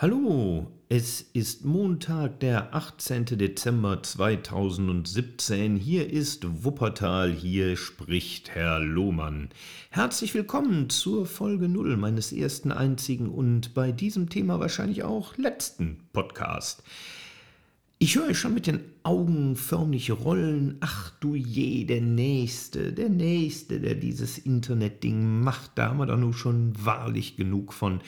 Hallo, es ist Montag, der 18. Dezember 2017. Hier ist Wuppertal, hier spricht Herr Lohmann. Herzlich willkommen zur Folge 0 meines ersten, einzigen und bei diesem Thema wahrscheinlich auch letzten Podcast. Ich höre schon mit den Augen förmlich rollen. Ach du je, der Nächste, der Nächste, der dieses Internetding macht. Da haben wir doch nur schon wahrlich genug von.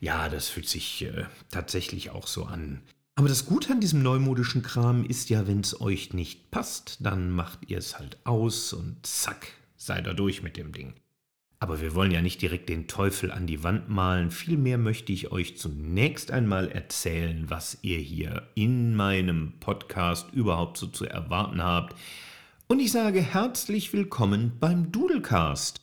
Ja, das fühlt sich äh, tatsächlich auch so an. Aber das Gute an diesem neumodischen Kram ist ja, wenn es euch nicht passt, dann macht ihr es halt aus und zack, seid ihr durch mit dem Ding. Aber wir wollen ja nicht direkt den Teufel an die Wand malen, vielmehr möchte ich euch zunächst einmal erzählen, was ihr hier in meinem Podcast überhaupt so zu erwarten habt. Und ich sage herzlich willkommen beim Dudelcast.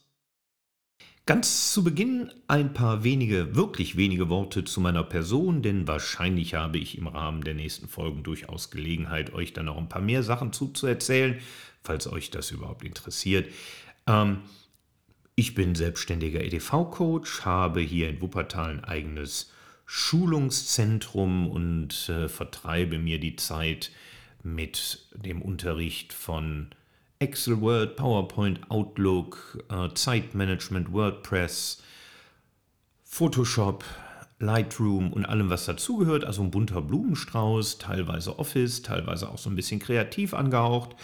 Ganz zu Beginn ein paar wenige, wirklich wenige Worte zu meiner Person, denn wahrscheinlich habe ich im Rahmen der nächsten Folgen durchaus Gelegenheit, euch dann noch ein paar mehr Sachen zuzuerzählen, falls euch das überhaupt interessiert. Ähm, ich bin selbstständiger EDV-Coach, habe hier in Wuppertal ein eigenes Schulungszentrum und äh, vertreibe mir die Zeit mit dem Unterricht von Excel, Word, PowerPoint, Outlook, äh, Zeitmanagement, WordPress, Photoshop, Lightroom und allem, was dazugehört. Also ein bunter Blumenstrauß, teilweise Office, teilweise auch so ein bisschen kreativ angehaucht.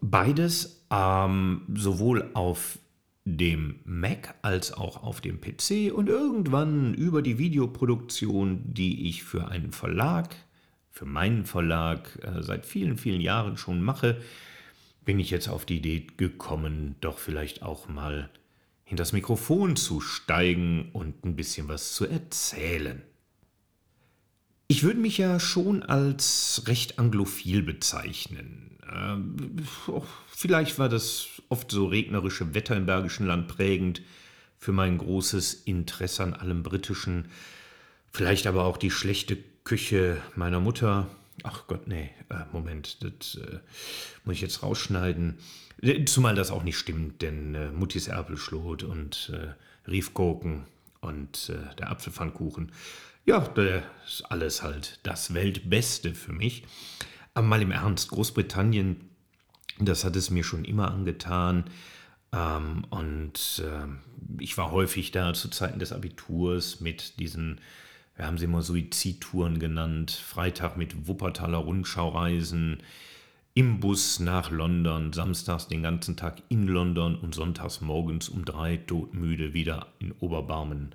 Beides ähm, sowohl auf dem Mac als auch auf dem PC und irgendwann über die Videoproduktion, die ich für einen Verlag, für meinen Verlag äh, seit vielen, vielen Jahren schon mache, bin ich jetzt auf die Idee gekommen, doch vielleicht auch mal in das Mikrofon zu steigen und ein bisschen was zu erzählen. Ich würde mich ja schon als recht anglophil bezeichnen. Ähm, vielleicht war das oft so regnerische Wetter im Bergischen Land prägend für mein großes Interesse an allem Britischen. Vielleicht aber auch die schlechte Küche meiner Mutter. Ach Gott, nee, äh, Moment, das äh, muss ich jetzt rausschneiden. Zumal das auch nicht stimmt, denn äh, Muttis Erpelschlot und äh, Riefgurken und äh, der Apfelpfannkuchen ja, das ist alles halt das Weltbeste für mich. Aber mal im Ernst, Großbritannien, das hat es mir schon immer angetan. Ähm, und äh, ich war häufig da zu Zeiten des Abiturs mit diesen, wir haben sie immer Suizidtouren genannt, Freitag mit Wuppertaler Rundschaureisen, im Bus nach London, samstags den ganzen Tag in London und sonntags morgens um drei todmüde wieder in Oberbarmen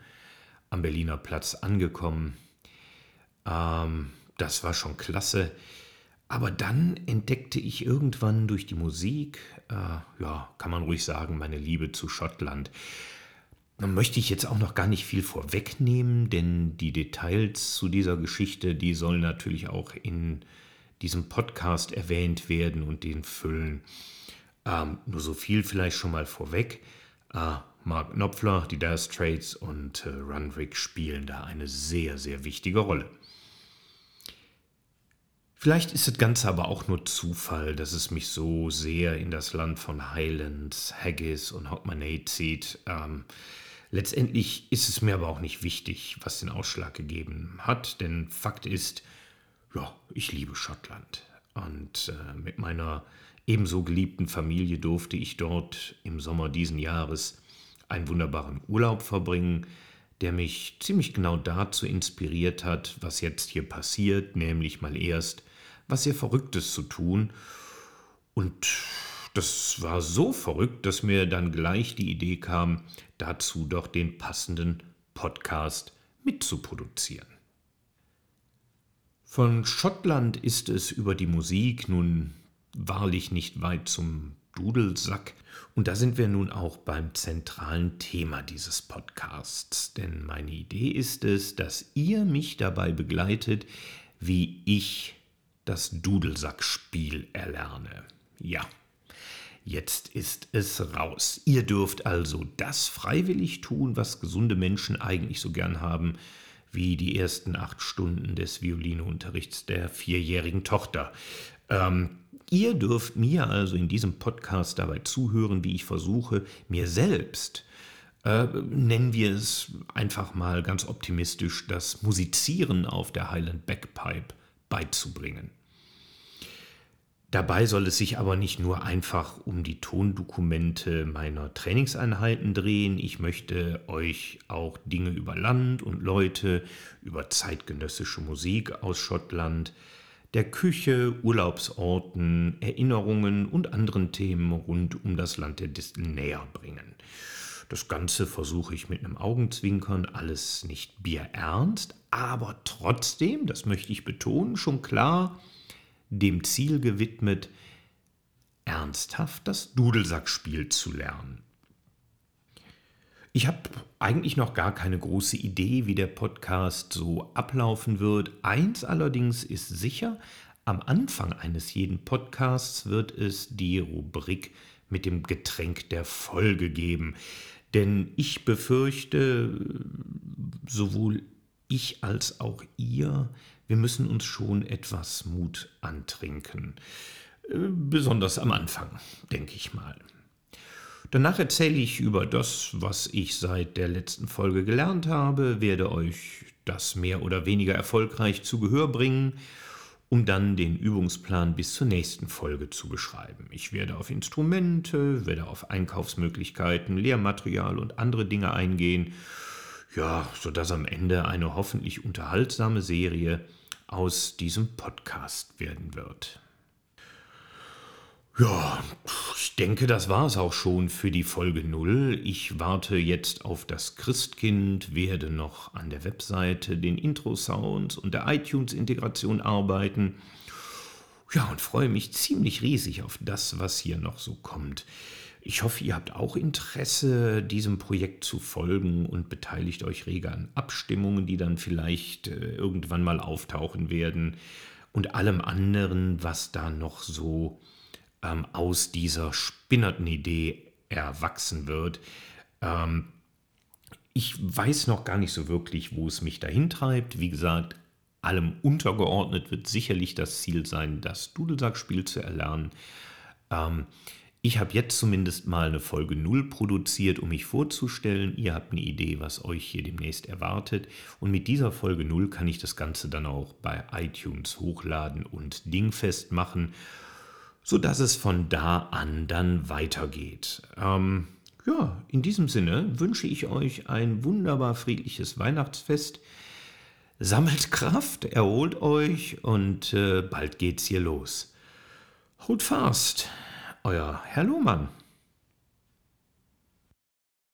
am Berliner Platz angekommen. Ähm, das war schon klasse. Aber dann entdeckte ich irgendwann durch die Musik, äh, ja, kann man ruhig sagen, meine Liebe zu Schottland. Dann möchte ich jetzt auch noch gar nicht viel vorwegnehmen, denn die Details zu dieser Geschichte, die sollen natürlich auch in diesem Podcast erwähnt werden und den füllen. Ähm, nur so viel vielleicht schon mal vorweg. Äh, Mark Knopfler, die Dire Straits und äh, Runrick spielen da eine sehr, sehr wichtige Rolle. Vielleicht ist das Ganze aber auch nur Zufall, dass es mich so sehr in das Land von Highlands, Haggis und Hogmanay zieht. Ähm, letztendlich ist es mir aber auch nicht wichtig, was den Ausschlag gegeben hat, denn Fakt ist, ja, ich liebe Schottland. Und äh, mit meiner ebenso geliebten Familie durfte ich dort im Sommer diesen Jahres einen wunderbaren Urlaub verbringen, der mich ziemlich genau dazu inspiriert hat, was jetzt hier passiert, nämlich mal erst was sehr Verrücktes zu tun. Und das war so verrückt, dass mir dann gleich die Idee kam, dazu doch den passenden Podcast mitzuproduzieren. Von Schottland ist es über die Musik nun wahrlich nicht weit zum Dudelsack. Und da sind wir nun auch beim zentralen Thema dieses Podcasts. Denn meine Idee ist es, dass ihr mich dabei begleitet, wie ich das Dudelsackspiel erlerne. Ja, jetzt ist es raus. Ihr dürft also das freiwillig tun, was gesunde Menschen eigentlich so gern haben, wie die ersten acht Stunden des Violineunterrichts der vierjährigen Tochter. Ähm, Ihr dürft mir also in diesem Podcast dabei zuhören, wie ich versuche, mir selbst äh, nennen wir es einfach mal ganz optimistisch, das Musizieren auf der Highland Backpipe beizubringen. Dabei soll es sich aber nicht nur einfach um die Tondokumente meiner Trainingseinheiten drehen. Ich möchte euch auch Dinge über Land und Leute, über zeitgenössische Musik aus Schottland, der Küche, Urlaubsorten, Erinnerungen und anderen Themen rund um das Land der Distel näher bringen. Das Ganze versuche ich mit einem Augenzwinkern, alles nicht bierernst, aber trotzdem, das möchte ich betonen, schon klar dem Ziel gewidmet, ernsthaft das Dudelsackspiel zu lernen. Ich habe eigentlich noch gar keine große Idee, wie der Podcast so ablaufen wird. Eins allerdings ist sicher, am Anfang eines jeden Podcasts wird es die Rubrik mit dem Getränk der Folge geben. Denn ich befürchte, sowohl ich als auch ihr, wir müssen uns schon etwas Mut antrinken. Äh, besonders am Anfang, denke ich mal. Danach erzähle ich über das, was ich seit der letzten Folge gelernt habe, werde euch das mehr oder weniger erfolgreich zu Gehör bringen, um dann den Übungsplan bis zur nächsten Folge zu beschreiben. Ich werde auf Instrumente, werde auf Einkaufsmöglichkeiten, Lehrmaterial und andere Dinge eingehen, ja, sodass am Ende eine hoffentlich unterhaltsame Serie aus diesem Podcast werden wird. Ja, ich denke, das war es auch schon für die Folge 0. Ich warte jetzt auf das Christkind, werde noch an der Webseite, den Intro-Sounds und der iTunes-Integration arbeiten. Ja, und freue mich ziemlich riesig auf das, was hier noch so kommt. Ich hoffe, ihr habt auch Interesse, diesem Projekt zu folgen und beteiligt euch rege an Abstimmungen, die dann vielleicht äh, irgendwann mal auftauchen werden und allem anderen, was da noch so ähm, aus dieser spinnerten Idee erwachsen wird. Ähm, ich weiß noch gar nicht so wirklich, wo es mich dahin treibt. Wie gesagt, allem untergeordnet wird sicherlich das Ziel sein, das Dudelsackspiel zu erlernen. Ähm, ich habe jetzt zumindest mal eine Folge 0 produziert, um mich vorzustellen. Ihr habt eine Idee, was euch hier demnächst erwartet. Und mit dieser Folge 0 kann ich das Ganze dann auch bei iTunes hochladen und dingfest machen sodass es von da an dann weitergeht. Ähm, ja, in diesem Sinne wünsche ich euch ein wunderbar friedliches Weihnachtsfest. Sammelt Kraft, erholt euch und äh, bald geht's hier los. Hold fast, euer Herr Lohmann.